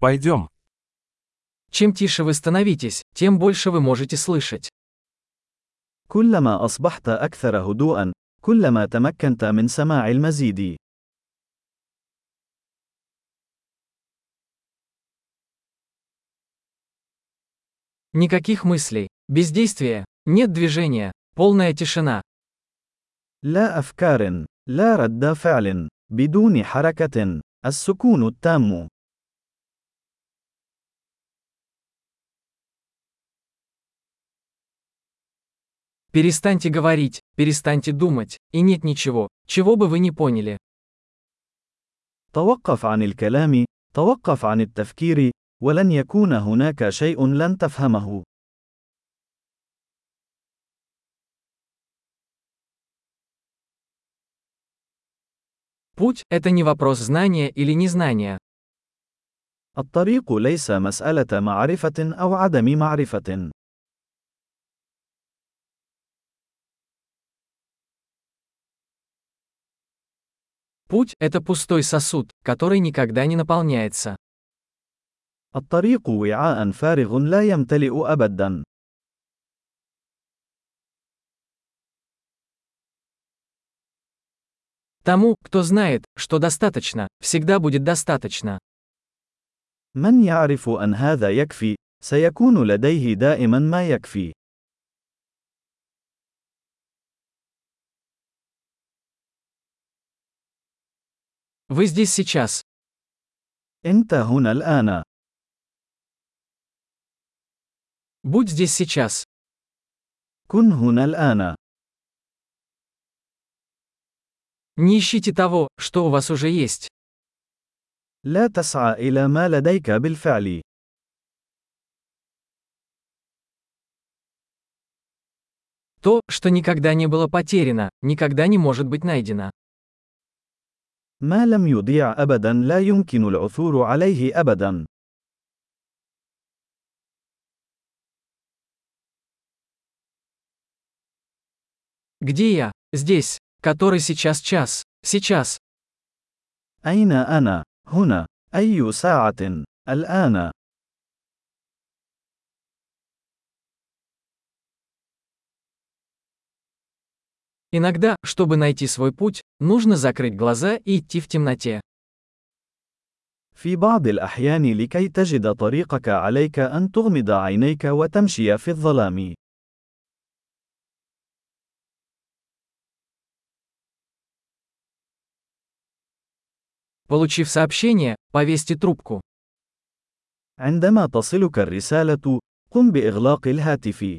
Пойдем. Чем тише вы становитесь, тем больше вы можете слышать. كلما أصبحت أكثر هدوءا، كلما تمكنت من سماع المزيد. Никаких мыслей, бездействия, нет движения, полная тишина. لا أفكار، لا رد فعل، بدون حركة، السكون التام. Перестаньте говорить, перестаньте думать, и нет ничего, чего бы вы не поняли. توقف عن الكلام، توقف عن التفكير، ولن يكون هناك شيء لن تفهمه. Путь – это не вопрос знания или незнания. الطريق ليس مسألة معرفة أو عدم معرفة. Путь – это пустой сосуд, который никогда не наполняется. الطريق وعاء فارغ لا يمتلئ أبدا. Тому, кто знает, что достаточно, всегда будет достаточно. من يعرف أن هذا يكفي، سيكون لديه دائما ما يكفي. Вы здесь сейчас. أنت هنا الآن. Будь здесь сейчас. كن هنا الآن. Не ищите того, что у вас уже есть. لا تسعى إلى ما لديك بالفعل. То, что никогда не было потеряно, никогда не может быть найдено. ما لم يضيع أبدا لا يمكن العثور عليه أبدا. Где я? Здесь. Который сейчас час. Сейчас. أين أنا؟ هنا. أي ساعة؟ الآن. Иногда, чтобы найти свой путь, нужно закрыть глаза и идти в темноте. في بعض الأحيان لكي تجد طريقك عليك أن تغمض عينيك وتمشي في الظلام. Получив сообщение, повесьте трубку. عندما تصلك الرسالة، قم بإغلاق الهاتف.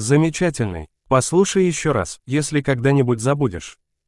Замечательный. Послушай еще раз, если когда-нибудь забудешь.